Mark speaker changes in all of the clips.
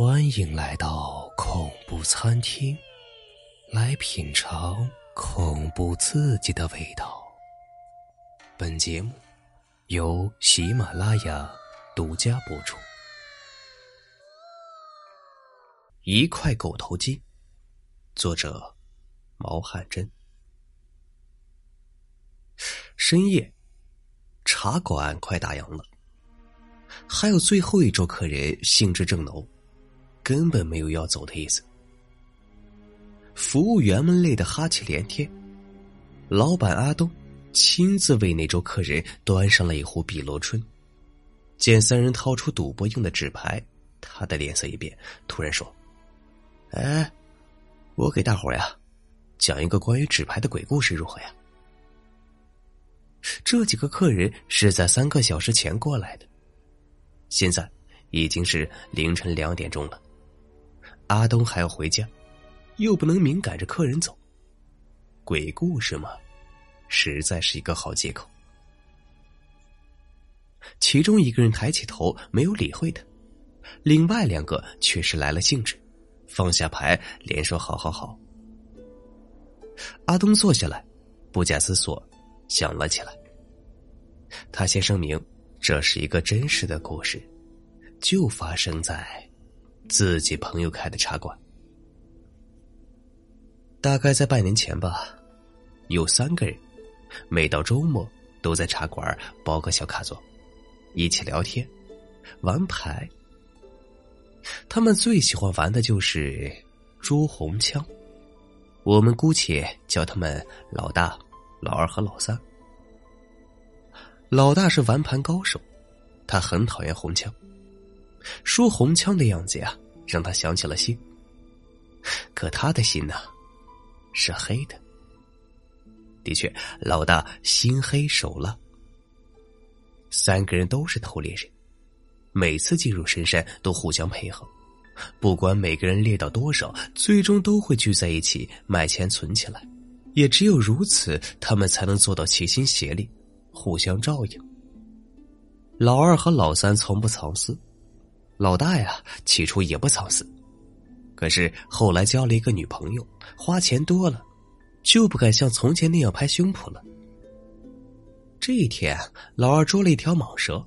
Speaker 1: 欢迎来到恐怖餐厅，来品尝恐怖刺激的味道。本节目由喜马拉雅独家播出。一块狗头金，作者毛汉珍。深夜，茶馆快打烊了，还有最后一桌客人兴致正浓。根本没有要走的意思。服务员们累得哈气连天，老板阿东亲自为那桌客人端上了一壶碧螺春。见三人掏出赌博用的纸牌，他的脸色一变，突然说：“哎，我给大伙呀讲一个关于纸牌的鬼故事，如何呀？”这几个客人是在三个小时前过来的，现在已经是凌晨两点钟了。阿东还要回家，又不能明赶着客人走。鬼故事嘛，实在是一个好借口。其中一个人抬起头，没有理会他；另外两个却是来了兴致，放下牌，连说：“好好好。”阿东坐下来，不假思索，想了起来。他先声明，这是一个真实的故事，就发生在……自己朋友开的茶馆，大概在半年前吧，有三个人，每到周末都在茶馆包个小卡座，一起聊天、玩牌。他们最喜欢玩的就是捉红枪，我们姑且叫他们老大、老二和老三。老大是玩盘高手，他很讨厌红枪。说红枪的样子呀，让他想起了心。可他的心呢，是黑的。的确，老大心黑手辣。三个人都是偷猎人，每次进入深山都互相配合，不管每个人猎到多少，最终都会聚在一起卖钱存起来。也只有如此，他们才能做到齐心协力，互相照应。老二和老三从不藏私。老大呀，起初也不藏私，可是后来交了一个女朋友，花钱多了，就不敢像从前那样拍胸脯了。这一天，老二捉了一条蟒蛇，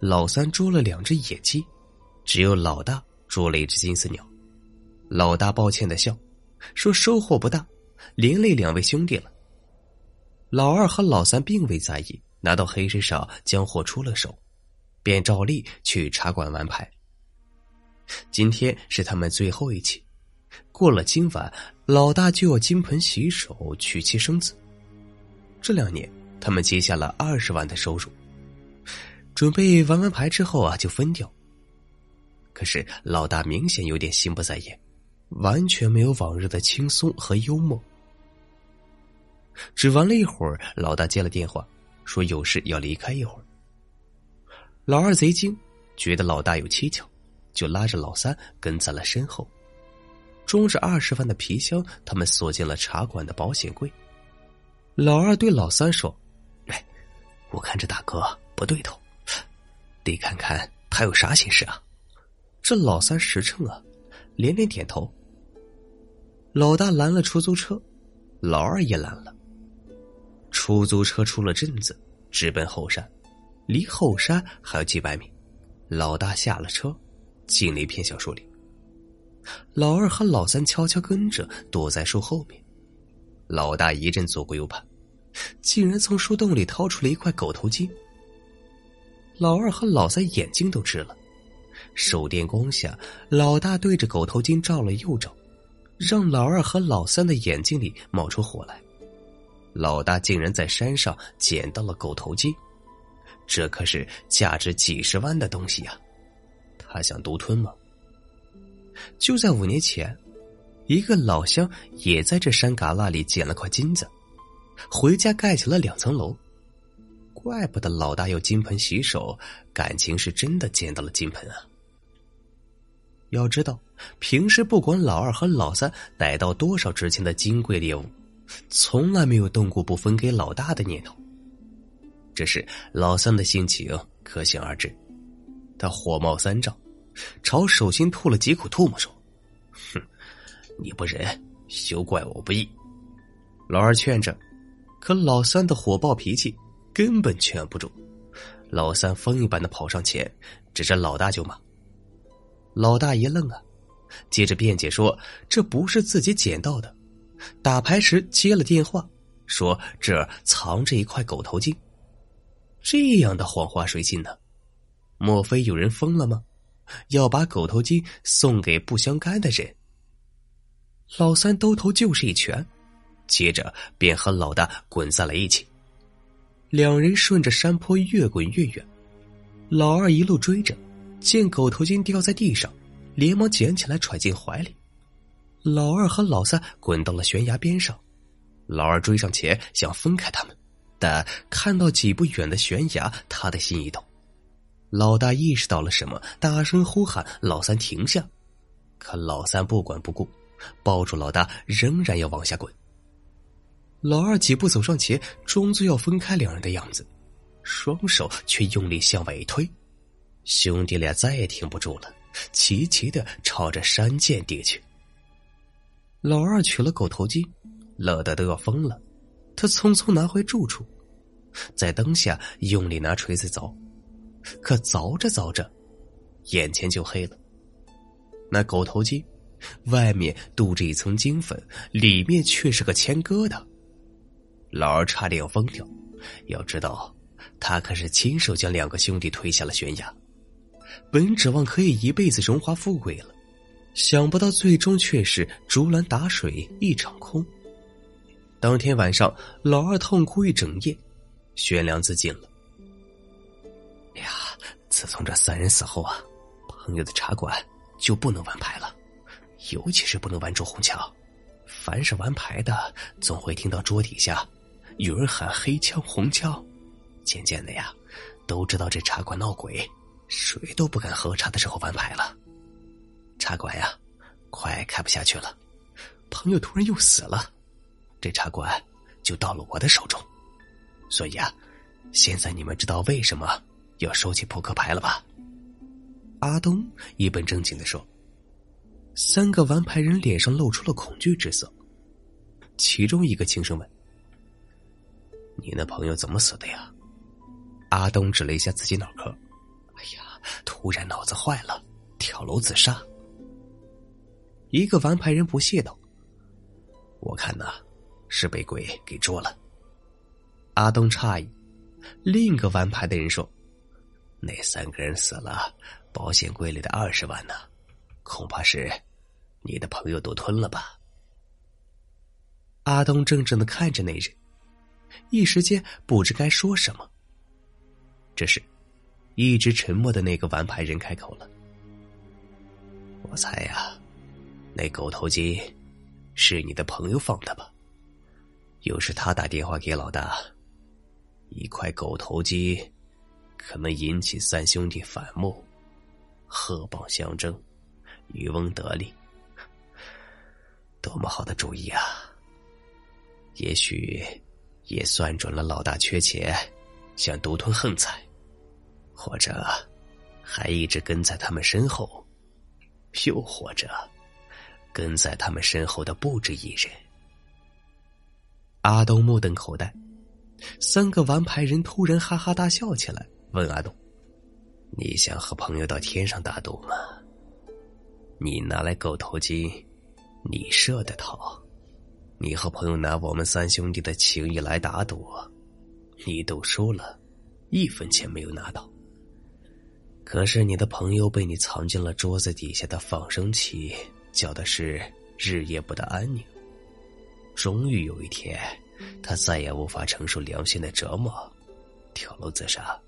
Speaker 1: 老三捉了两只野鸡，只有老大捉了一只金丝鸟。老大抱歉的笑，说收获不大，连累两位兄弟了。老二和老三并未在意，拿到黑市上将货出了手，便照例去茶馆玩牌。今天是他们最后一期，过了今晚，老大就要金盆洗手，娶妻生子。这两年，他们接下了二十万的收入，准备玩完牌之后啊就分掉。可是老大明显有点心不在焉，完全没有往日的轻松和幽默。只玩了一会儿，老大接了电话，说有事要离开一会儿。老二贼精，觉得老大有蹊跷。就拉着老三跟在了身后，装着二十万的皮箱，他们锁进了茶馆的保险柜。老二对老三说：“哎，我看这大哥不对头，得看看他有啥心事啊。”这老三实诚啊，连连点头。老大拦了出租车，老二也拦了。出租车出了镇子，直奔后山，离后山还有几百米。老大下了车。进了一片小树林，老二和老三悄悄跟着，躲在树后面。老大一阵左顾右盼，竟然从树洞里掏出了一块狗头金。老二和老三眼睛都直了，手电光下，老大对着狗头金照了又照，让老二和老三的眼睛里冒出火来。老大竟然在山上捡到了狗头金，这可是价值几十万的东西呀！他想独吞吗？就在五年前，一个老乡也在这山旮旯里捡了块金子，回家盖起了两层楼。怪不得老大要金盆洗手，感情是真的捡到了金盆啊！要知道，平时不管老二和老三逮到多少值钱的金贵猎物，从来没有动过不分给老大的念头。这时，老三的心情可想而知。他火冒三丈，朝手心吐了几口唾沫，说：“哼，你不仁，休怪我不义。”老二劝着，可老三的火爆脾气根本劝不住。老三疯一般的跑上前，指着老大就骂。老大一愣啊，接着辩解说：“这不是自己捡到的，打牌时接了电话，说这儿藏着一块狗头金。”这样的谎话谁信呢？莫非有人疯了吗？要把狗头金送给不相干的人？老三兜头就是一拳，接着便和老大滚在了一起。两人顺着山坡越滚越远，老二一路追着，见狗头金掉在地上，连忙捡起来揣进怀里。老二和老三滚到了悬崖边上，老二追上前想分开他们。但看到几步远的悬崖，他的心一动。老大意识到了什么，大声呼喊：“老三停下！”可老三不管不顾，抱住老大，仍然要往下滚。老二几步走上前，装作要分开两人的样子，双手却用力向外一推。兄弟俩再也停不住了，齐齐的朝着山涧跌去。老二取了狗头金，乐得都要疯了。他匆匆拿回住处，在灯下用力拿锤子凿，可凿着凿着，眼前就黑了。那狗头金，外面镀着一层金粉，里面却是个铅疙瘩。老二差点要疯掉，要知道，他可是亲手将两个兄弟推下了悬崖，本指望可以一辈子荣华富贵了，想不到最终却是竹篮打水一场空。当天晚上，老二痛哭一整夜，悬梁自尽了。自从这三人死后啊，朋友的茶馆就不能玩牌了，尤其是不能玩捉红桥。凡是玩牌的，总会听到桌底下有人喊黑枪、红枪。渐渐的呀，都知道这茶馆闹鬼，谁都不敢喝茶的时候玩牌了。茶馆呀，快开不下去了。朋友突然又死了。这茶馆就到了我的手中，所以啊，现在你们知道为什么要收起扑克牌了吧？阿东一本正经的说。三个玩牌人脸上露出了恐惧之色，其中一个轻声问：“你那朋友怎么死的呀？”阿东指了一下自己脑壳：“哎呀，突然脑子坏了，跳楼自杀。”一个玩牌人不屑道：“我看呐。”是被鬼给捉了。阿东诧异，另一个玩牌的人说：“那三个人死了，保险柜里的二十万呢？恐怕是你的朋友都吞了吧？”阿东怔怔的看着那人，一时间不知该说什么。这时，一直沉默的那个玩牌人开口了：“我猜呀，那狗头金是你的朋友放的吧？”又是他打电话给老大，一块狗头金，可能引起三兄弟反目，鹤蚌相争，渔翁得利，多么好的主意啊！也许也算准了老大缺钱，想独吞横财，或者还一直跟在他们身后，又或者跟在他们身后的不止一人。阿东目瞪口呆，三个玩牌人突然哈哈大笑起来，问阿东：“你想和朋友到天上打赌吗？你拿来狗头金，你设的套，你和朋友拿我们三兄弟的情谊来打赌，你赌输了，一分钱没有拿到。可是你的朋友被你藏进了桌子底下的放生器，叫的是日夜不得安宁。”终于有一天，他再也无法承受良心的折磨，跳楼自杀。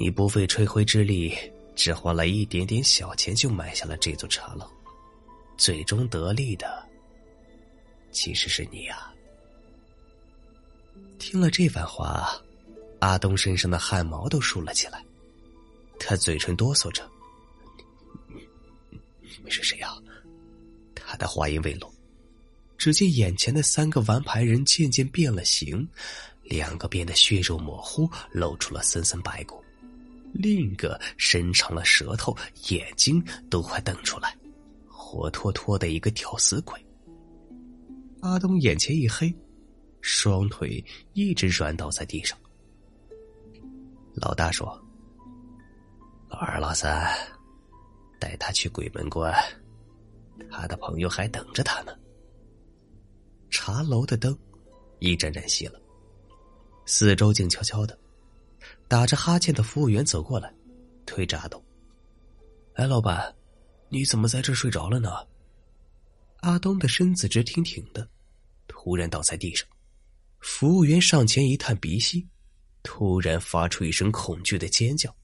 Speaker 1: 你不费吹灰之力，只花了一点点小钱就买下了这座茶楼，最终得利的其实是你啊！听了这番话，阿东身上的汗毛都竖了起来，他嘴唇哆嗦着：“你们是谁呀？”他的话音未落。只见眼前的三个玩牌人渐渐变了形，两个变得血肉模糊，露出了森森白骨，另一个伸长了舌头，眼睛都快瞪出来，活脱脱的一个吊死鬼。阿东眼前一黑，双腿一直软倒在地上。老大说：“老二、老三，带他去鬼门关，他的朋友还等着他呢。”茶楼的灯一盏盏熄了，四周静悄悄的。打着哈欠的服务员走过来，推着阿东：“哎，老板，你怎么在这睡着了呢？”阿东的身子直挺挺的，突然倒在地上。服务员上前一探鼻息，突然发出一声恐惧的尖叫。